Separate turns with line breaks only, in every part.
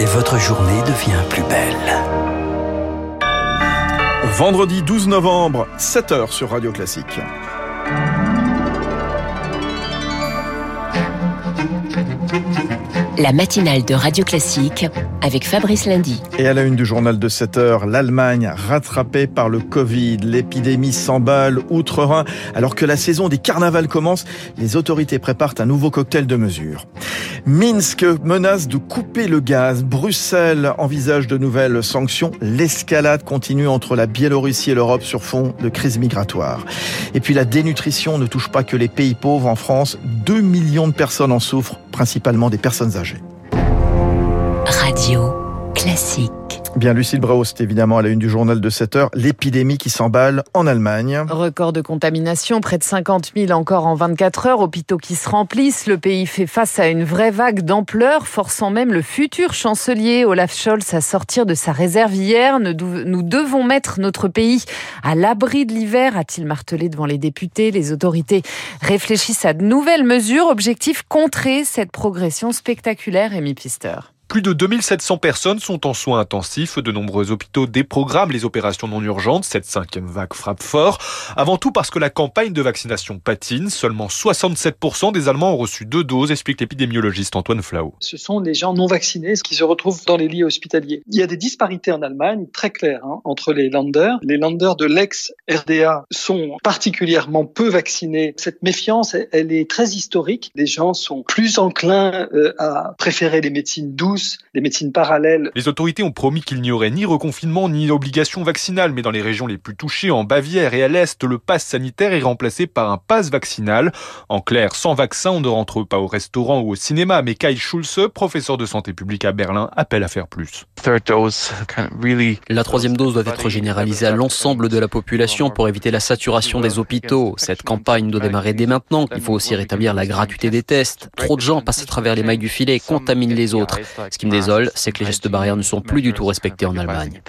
et votre journée devient plus belle.
Vendredi 12 novembre, 7h sur Radio Classique.
La matinale de Radio Classique avec Fabrice Lundy.
Et à la une du journal de 7 heures, l'Allemagne rattrapée par le Covid. L'épidémie s'emballe outre-Rhin. Alors que la saison des carnavals commence, les autorités préparent un nouveau cocktail de mesures. Minsk menace de couper le gaz. Bruxelles envisage de nouvelles sanctions. L'escalade continue entre la Biélorussie et l'Europe sur fond de crise migratoire. Et puis la dénutrition ne touche pas que les pays pauvres. En France, 2 millions de personnes en souffrent, principalement des personnes âgées.
Radio classique.
Bien, Lucille Braust, évidemment, à la une du journal de 7 heures, l'épidémie qui s'emballe en Allemagne.
Record de contamination, près de 50 000 encore en 24 heures, hôpitaux qui se remplissent. Le pays fait face à une vraie vague d'ampleur, forçant même le futur chancelier Olaf Scholz à sortir de sa réserve hier. Nous devons mettre notre pays à l'abri de l'hiver, a-t-il martelé devant les députés. Les autorités réfléchissent à de nouvelles mesures. Objectif contrer cette progression spectaculaire, Amy Pister.
Plus de 2700 personnes sont en soins intensifs. De nombreux hôpitaux déprogramment les opérations non urgentes. Cette cinquième vague frappe fort. Avant tout parce que la campagne de vaccination patine. Seulement 67% des Allemands ont reçu deux doses, explique l'épidémiologiste Antoine Flau.
Ce sont les gens non vaccinés qui se retrouvent dans les lits hospitaliers. Il y a des disparités en Allemagne très claires hein, entre les landers. Les landers de l'ex-RDA sont particulièrement peu vaccinés. Cette méfiance, elle est très historique. Les gens sont plus enclins euh, à préférer les médecines douces des médecines parallèles.
Les autorités ont promis qu'il n'y aurait ni reconfinement ni obligation vaccinale, mais dans les régions les plus touchées, en Bavière et à l'Est, le pass sanitaire est remplacé par un pass vaccinal. En clair, sans vaccin, on ne rentre pas au restaurant ou au cinéma, mais Kai Schulze, professeur de santé publique à Berlin, appelle à faire plus.
La troisième dose doit être généralisée à l'ensemble de la population pour éviter la saturation des hôpitaux. Cette campagne doit démarrer dès maintenant. Il faut aussi rétablir la gratuité des tests. Trop de gens passent à travers les mailles du filet et contaminent les autres. Ce qui me désole, c'est que les gestes barrières ne sont plus du tout respectés en Allemagne.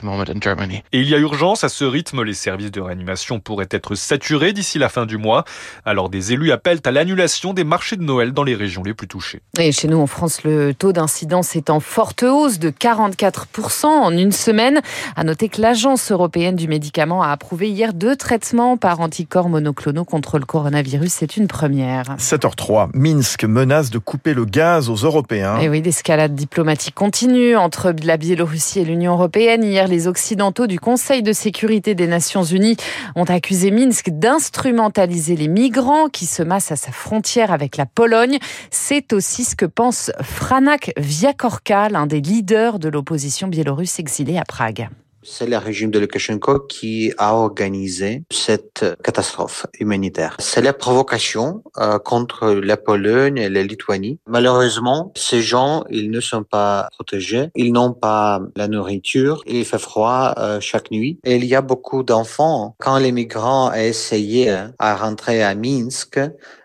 Et il y a urgence à ce rythme. Les services de réanimation pourraient être saturés d'ici la fin du mois. Alors des élus appellent à l'annulation des marchés de Noël dans les régions les plus touchées.
Et chez nous en France, le taux d'incidence est en forte hausse de 44% en une semaine. À noter que l'Agence européenne du médicament a approuvé hier deux traitements par anticorps monoclonaux contre le coronavirus. C'est une première.
7h03. Minsk menace de couper le gaz aux Européens.
Et oui, l'escalade diplomatique continue entre la Biélorussie et l'Union européenne. Hier, les Occidentaux du Conseil de sécurité des Nations unies ont accusé Minsk d'instrumentaliser les migrants qui se massent à sa frontière avec la Pologne. C'est aussi ce que pense Franak Viakorka, l'un des leaders de l'opposition biélorusse exilée à Prague.
C'est le régime de Lukashenko qui a organisé cette catastrophe humanitaire. C'est la provocation euh, contre la Pologne et la Lituanie. Malheureusement, ces gens, ils ne sont pas protégés. Ils n'ont pas la nourriture. Il fait froid euh, chaque nuit. Et il y a beaucoup d'enfants. Quand les migrants ont essayé à rentrer à Minsk,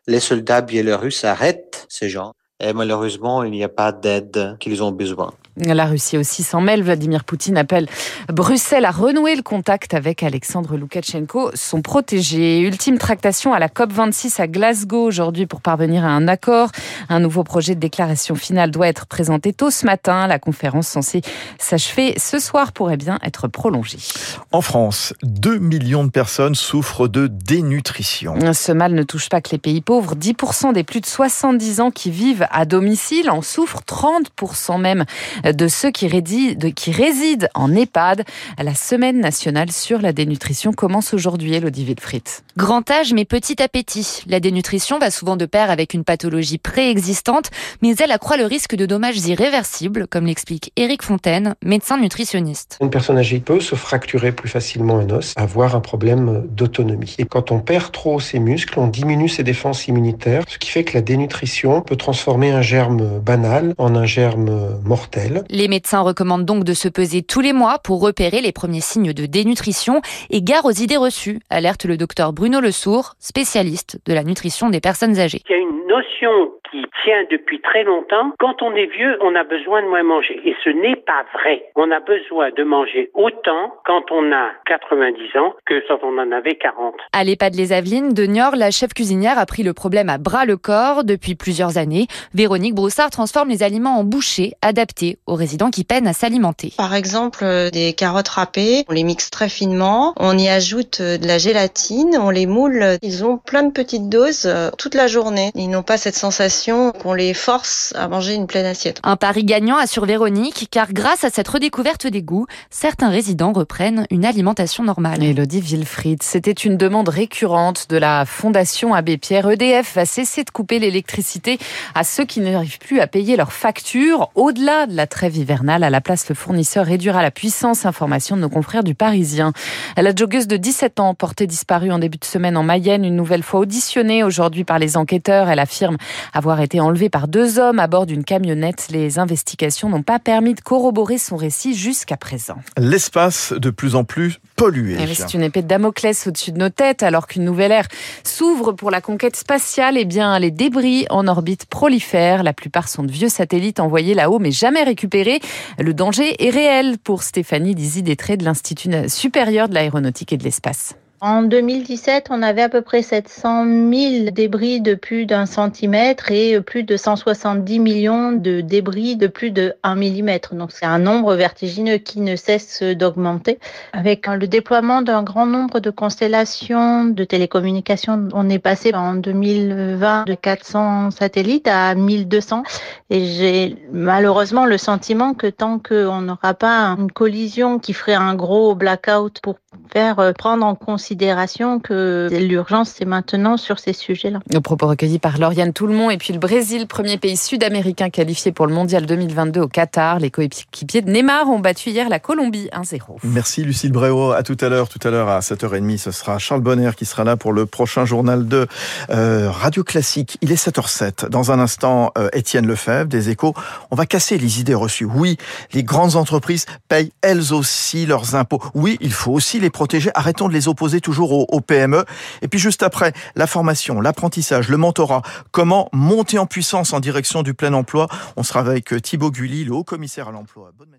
les soldats biélorusses arrêtent ces gens. Et malheureusement, il n'y a pas d'aide qu'ils ont besoin.
La Russie aussi s'en mêle. Vladimir Poutine appelle Bruxelles à renouer le contact avec Alexandre Loukachenko, son protégé. Ultime tractation à la COP26 à Glasgow aujourd'hui pour parvenir à un accord. Un nouveau projet de déclaration finale doit être présenté tôt ce matin. La conférence censée s'achever ce soir pourrait bien être prolongée.
En France, 2 millions de personnes souffrent de dénutrition.
Ce mal ne touche pas que les pays pauvres. 10% des plus de 70 ans qui vivent à domicile en souffrent, 30% même de ceux qui résident, en EHPAD. La semaine nationale sur la dénutrition commence aujourd'hui, Elodie Wilfried.
Grand âge mais petit appétit. La dénutrition va souvent de pair avec une pathologie préexistante, mais elle accroît le risque de dommages irréversibles, comme l'explique Éric Fontaine, médecin nutritionniste.
Une personne âgée peut se fracturer plus facilement un os, avoir un problème d'autonomie. Et quand on perd trop ses muscles, on diminue ses défenses immunitaires, ce qui fait que la dénutrition peut transformer un germe banal en un germe mortel.
Les médecins recommandent donc de se peser tous les mois pour repérer les premiers signes de dénutrition et gare aux idées reçues, alerte le docteur Bruno Lesourd, spécialiste de la nutrition des personnes âgées.
Il y a une notion qui tient depuis très longtemps. Quand on est vieux, on a besoin de moins manger. Et ce n'est pas vrai. On a besoin de manger autant quand on a 90 ans que quand on en avait 40.
À l'EHPAD Les Avelines de Niort, la chef cuisinière a pris le problème à bras le corps depuis plusieurs années. Véronique Broussard transforme les aliments en bouchées adaptés aux résidents qui peinent à s'alimenter.
Par exemple, euh, des carottes râpées, on les mixe très finement, on y ajoute euh, de la gélatine, on les moule, ils ont plein de petites doses euh, toute la journée. Ils n'ont pas cette sensation qu'on les force à manger une pleine assiette.
Un pari gagnant assure Véronique, car grâce à cette redécouverte des goûts, certains résidents reprennent une alimentation normale.
Elodie Wilfried, c'était une demande récurrente de la Fondation Abbé Pierre. EDF va cesser de couper l'électricité à ceux qui n'arrivent plus à payer leurs factures. Au-delà de la trêve hivernale, à la place, le fournisseur réduira la puissance. Information de nos confrères du Parisien. La joggeuse de 17 ans, portée disparue en début de semaine en Mayenne, une nouvelle fois auditionnée aujourd'hui par les enquêteurs. Elle affirme avoir été enlevée par deux hommes à bord d'une camionnette. Les investigations n'ont pas permis de corroborer son récit jusqu'à présent.
L'espace de plus en plus pollué.
Eh c'est une épée de Damoclès au-dessus de nos têtes, alors qu'une nouvelle ère s'ouvre pour la conquête spatiale. Eh bien, les débris en orbite prolifèrent. La plupart sont de vieux satellites envoyés là-haut, mais jamais récupérés. Le danger est réel pour Stéphanie Dizy-Détré de l'Institut supérieur de l'aéronautique et de l'espace.
En 2017, on avait à peu près 700 000 débris de plus d'un centimètre et plus de 170 millions de débris de plus de 1 millimètre. Donc c'est un nombre vertigineux qui ne cesse d'augmenter. Avec le déploiement d'un grand nombre de constellations de télécommunications, on est passé en 2020 de 400 satellites à 1200 et j'ai malheureusement le sentiment que tant qu'on n'aura pas une collision qui ferait un gros blackout pour faire prendre en considération que l'urgence c'est maintenant sur ces sujets-là.
Au propos recueillis par Lauriane Toulmont et puis le Brésil, premier pays sud-américain qualifié pour le mondial 2022 au Qatar. Les coéquipiers de Neymar ont battu hier la Colombie 1-0.
Merci Lucille Bréau. À tout à l'heure. Tout à l'heure à 7h30, ce sera Charles Bonner qui sera là pour le prochain journal de euh, Radio Classique. Il est 7h07. Dans un instant, euh, Étienne Lefebvre des Échos. On va casser les idées reçues. Oui, les grandes entreprises payent elles aussi leurs impôts. Oui, il faut aussi les protéger. Arrêtons de les opposer toujours au, PME. Et puis juste après, la formation, l'apprentissage, le mentorat, comment monter en puissance en direction du plein emploi? On sera avec Thibaut Gulli, le haut commissaire à l'emploi. Bonne